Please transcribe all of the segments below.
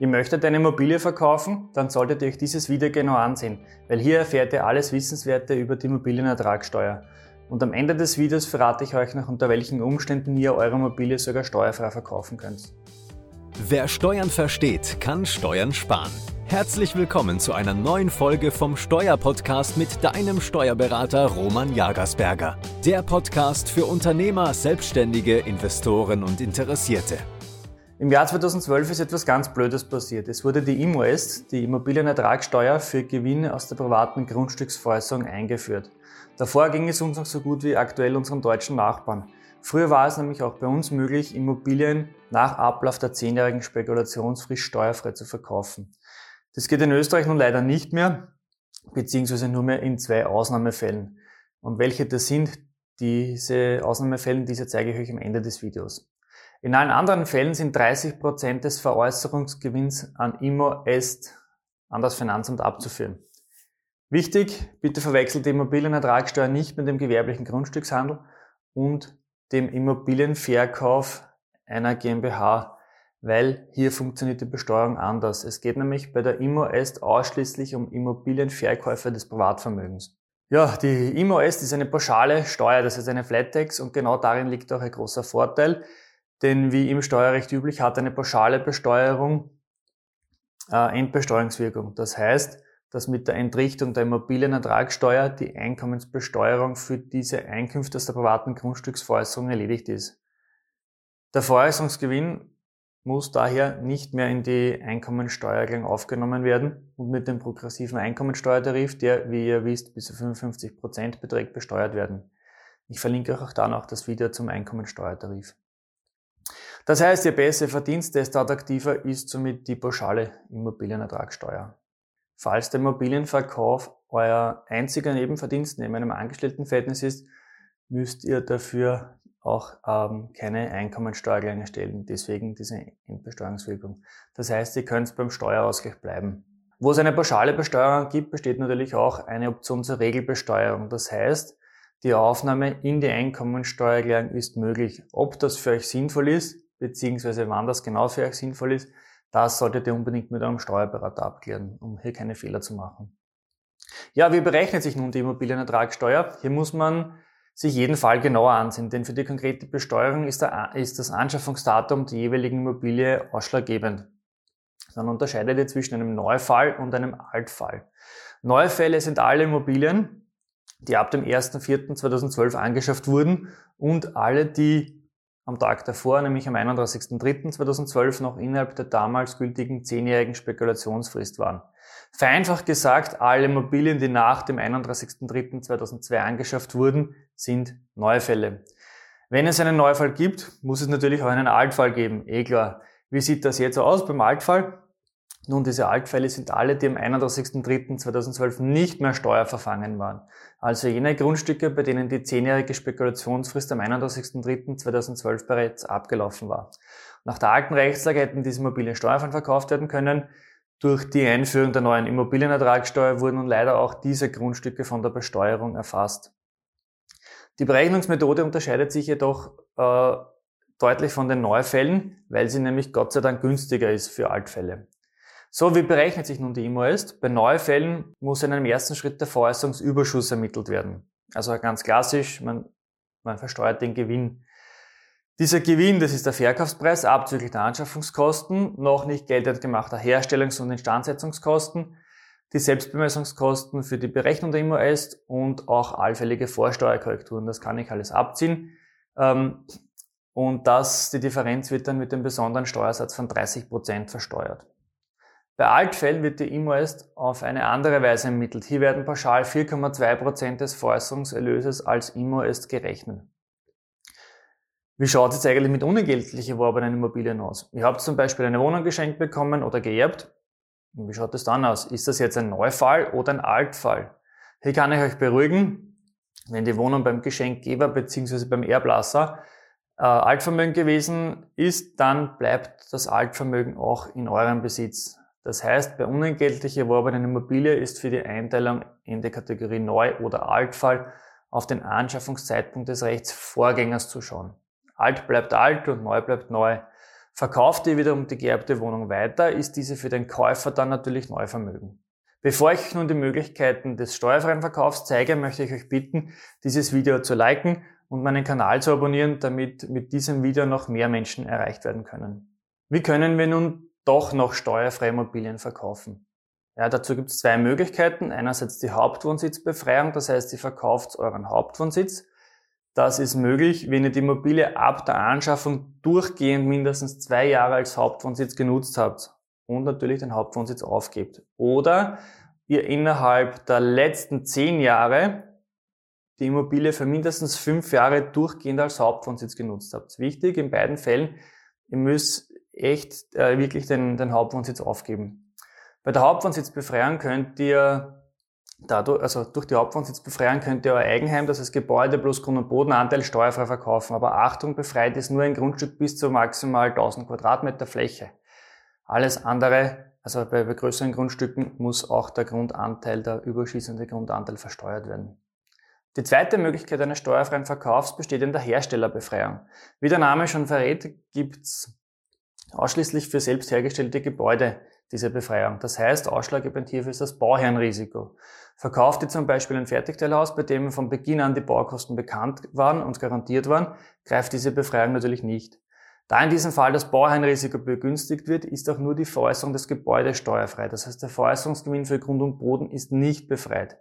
Ihr möchtet eine Immobilie verkaufen? Dann solltet ihr euch dieses Video genau ansehen, weil hier erfährt ihr alles Wissenswerte über die Immobilienertragssteuer. Und am Ende des Videos verrate ich euch noch, unter welchen Umständen ihr eure Immobilie sogar steuerfrei verkaufen könnt. Wer Steuern versteht, kann Steuern sparen. Herzlich willkommen zu einer neuen Folge vom Steuerpodcast mit deinem Steuerberater Roman Jagersberger. Der Podcast für Unternehmer, Selbstständige, Investoren und Interessierte. Im Jahr 2012 ist etwas ganz Blödes passiert. Es wurde die IMOEST, die Immobilienertragssteuer für Gewinne aus der privaten Grundstücksveräußerung, eingeführt. Davor ging es uns noch so gut wie aktuell unseren deutschen Nachbarn. Früher war es nämlich auch bei uns möglich, Immobilien nach Ablauf der zehnjährigen Spekulationsfrist steuerfrei zu verkaufen. Das geht in Österreich nun leider nicht mehr, beziehungsweise nur mehr in zwei Ausnahmefällen. Und welche das sind, diese Ausnahmefälle, diese zeige ich euch am Ende des Videos. In allen anderen Fällen sind 30% des Veräußerungsgewinns an Immo Est an das Finanzamt abzuführen. Wichtig, bitte verwechselt die Immobilienertragssteuer nicht mit dem gewerblichen Grundstückshandel und dem Immobilienverkauf einer GmbH, weil hier funktioniert die Besteuerung anders. Es geht nämlich bei der Immo Est ausschließlich um Immobilienverkäufe des Privatvermögens. Ja, die Immo Est ist eine pauschale Steuer, das ist eine Flat Tax und genau darin liegt auch ein großer Vorteil. Denn wie im Steuerrecht üblich hat eine pauschale Besteuerung äh, Endbesteuerungswirkung. Das heißt, dass mit der Entrichtung der Immobilienertragssteuer die Einkommensbesteuerung für diese Einkünfte aus der privaten Grundstücksveräußerung erledigt ist. Der Veräußerungsgewinn muss daher nicht mehr in die Einkommensteuererklärung aufgenommen werden und mit dem progressiven Einkommensteuertarif, der, wie ihr wisst, bis zu 55 Prozent beträgt, besteuert werden. Ich verlinke euch auch da noch das Video zum Einkommensteuertarif. Das heißt, je besser ihr verdient, desto attraktiver ist somit die pauschale Immobilienertragssteuer. Falls der Immobilienverkauf euer einziger Nebenverdienst neben einem Angestelltenverhältnis ist, müsst ihr dafür auch ähm, keine Einkommensteuererklärung stellen. Deswegen diese Endbesteuerungswirkung. Das heißt, ihr könnt beim Steuerausgleich bleiben. Wo es eine pauschale Besteuerung gibt, besteht natürlich auch eine Option zur Regelbesteuerung. Das heißt, die Aufnahme in die Einkommensteuererklärung ist möglich. Ob das für euch sinnvoll ist, beziehungsweise wann das genau für euch sinnvoll ist, das solltet ihr unbedingt mit eurem Steuerberater abklären, um hier keine Fehler zu machen. Ja, wie berechnet sich nun die Immobilienertragssteuer? Hier muss man sich jeden Fall genauer ansehen, denn für die konkrete Besteuerung ist, der, ist das Anschaffungsdatum der jeweiligen Immobilie ausschlaggebend. Dann unterscheidet ihr zwischen einem Neufall und einem Altfall. Neufälle sind alle Immobilien, die ab dem 1.4.2012 angeschafft wurden und alle, die am Tag davor, nämlich am 31.03.2012, noch innerhalb der damals gültigen zehnjährigen Spekulationsfrist waren. Vereinfacht gesagt, alle Immobilien, die nach dem 31.03.2002 angeschafft wurden, sind Neufälle. Wenn es einen Neufall gibt, muss es natürlich auch einen Altfall geben. Eh klar. Wie sieht das jetzt aus beim Altfall? Nun, diese Altfälle sind alle, die am 31.03.2012 nicht mehr steuerverfangen waren. Also jene Grundstücke, bei denen die zehnjährige Spekulationsfrist am 31.03.2012 bereits abgelaufen war. Nach der alten Rechtslage hätten diese Immobilien steuerfrei verkauft werden können. Durch die Einführung der neuen Immobilienertragssteuer wurden nun leider auch diese Grundstücke von der Besteuerung erfasst. Die Berechnungsmethode unterscheidet sich jedoch äh, deutlich von den Neufällen, weil sie nämlich Gott sei Dank günstiger ist für Altfälle. So, wie berechnet sich nun die IMOEST? Bei Neufällen muss in einem ersten Schritt der Veräußerungsüberschuss ermittelt werden. Also ganz klassisch, man, man versteuert den Gewinn. Dieser Gewinn, das ist der Verkaufspreis abzüglich der Anschaffungskosten, noch nicht geltend gemachter Herstellungs- und Instandsetzungskosten, die Selbstbemessungskosten für die Berechnung der IMOEST und auch allfällige Vorsteuerkorrekturen. Das kann ich alles abziehen. Ähm, und das, die Differenz wird dann mit dem besonderen Steuersatz von 30 Prozent versteuert. Bei Altfällen wird die IMOEST auf eine andere Weise ermittelt. Hier werden pauschal 4,2% des Veräußerungserlöses als IMOEST gerechnet. Wie schaut es jetzt eigentlich mit unentgeltlich erworbenen Immobilien aus? Ihr habt zum Beispiel eine Wohnung geschenkt bekommen oder geerbt. Und wie schaut es dann aus? Ist das jetzt ein Neufall oder ein Altfall? Hier kann ich euch beruhigen, wenn die Wohnung beim Geschenkgeber bzw. beim Erblasser äh, Altvermögen gewesen ist, dann bleibt das Altvermögen auch in eurem Besitz. Das heißt, bei unentgeltlich erworbenen Immobilie ist für die Einteilung in die Kategorie Neu- oder Altfall auf den Anschaffungszeitpunkt des Rechtsvorgängers zu schauen. Alt bleibt alt und neu bleibt neu. Verkauft ihr wiederum die geerbte Wohnung weiter, ist diese für den Käufer dann natürlich Neuvermögen. Bevor ich euch nun die Möglichkeiten des steuerfreien Verkaufs zeige, möchte ich euch bitten, dieses Video zu liken und meinen Kanal zu abonnieren, damit mit diesem Video noch mehr Menschen erreicht werden können. Wie können wir nun doch noch steuerfreie Immobilien verkaufen? Ja, dazu gibt es zwei Möglichkeiten. Einerseits die Hauptwohnsitzbefreiung, das heißt, ihr verkauft euren Hauptwohnsitz. Das ist möglich, wenn ihr die Immobilie ab der Anschaffung durchgehend mindestens zwei Jahre als Hauptwohnsitz genutzt habt und natürlich den Hauptwohnsitz aufgebt. Oder ihr innerhalb der letzten zehn Jahre die Immobilie für mindestens fünf Jahre durchgehend als Hauptwohnsitz genutzt habt. Wichtig in beiden Fällen, ihr müsst echt äh, wirklich den, den Hauptwohnsitz aufgeben. Bei der Hauptwohnsitzbefreiung könnt ihr dadurch, also durch die Hauptwohnsitzbefreiung könnt ihr euer Eigenheim, das heißt Gebäude plus Grund- und Bodenanteil steuerfrei verkaufen. Aber Achtung, befreit ist nur ein Grundstück bis zu maximal 1000 Quadratmeter Fläche. Alles andere, also bei, bei größeren Grundstücken, muss auch der Grundanteil, der überschießende Grundanteil versteuert werden. Die zweite Möglichkeit eines steuerfreien Verkaufs besteht in der Herstellerbefreiung. Wie der Name schon verrät, gibt's ausschließlich für selbst hergestellte Gebäude diese Befreiung. Das heißt, ausschlaggebend hierfür ist das Bauherrenrisiko. Verkauft ihr zum Beispiel ein Fertigteilhaus, bei dem von Beginn an die Baukosten bekannt waren und garantiert waren, greift diese Befreiung natürlich nicht. Da in diesem Fall das Bauherrenrisiko begünstigt wird, ist auch nur die Veräußerung des Gebäudes steuerfrei. Das heißt, der Veräußerungsgewinn für Grund und Boden ist nicht befreit.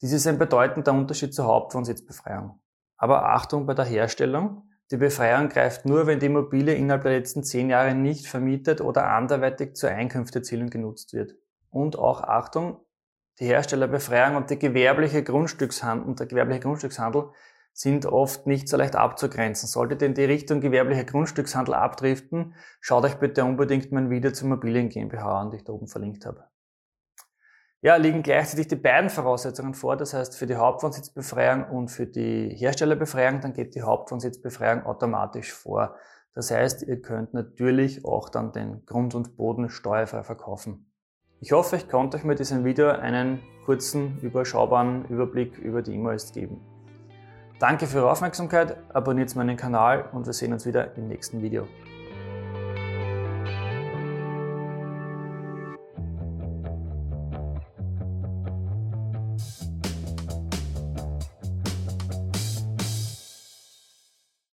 Dies ist ein bedeutender Unterschied zur Hauptwohnsitzbefreiung. Aber Achtung bei der Herstellung. Die Befreiung greift nur, wenn die Immobilie innerhalb der letzten zehn Jahre nicht vermietet oder anderweitig zur Einkünftezielung genutzt wird. Und auch Achtung, die Herstellerbefreiung und die gewerbliche Grundstückshandel und der gewerbliche Grundstückshandel sind oft nicht so leicht abzugrenzen. Solltet ihr in die Richtung gewerblicher Grundstückshandel abdriften, schaut euch bitte unbedingt mein Video zur Immobilien GmbH an, die ich da oben verlinkt habe ja, liegen gleichzeitig die beiden Voraussetzungen vor. Das heißt, für die Hauptwohnsitzbefreiung und für die Herstellerbefreiung, dann geht die Hauptwohnsitzbefreiung automatisch vor. Das heißt, ihr könnt natürlich auch dann den Grund und Boden steuerfrei verkaufen. Ich hoffe, ich konnte euch mit diesem Video einen kurzen, überschaubaren Überblick über die E-Mails geben. Danke für eure Aufmerksamkeit, abonniert meinen Kanal und wir sehen uns wieder im nächsten Video.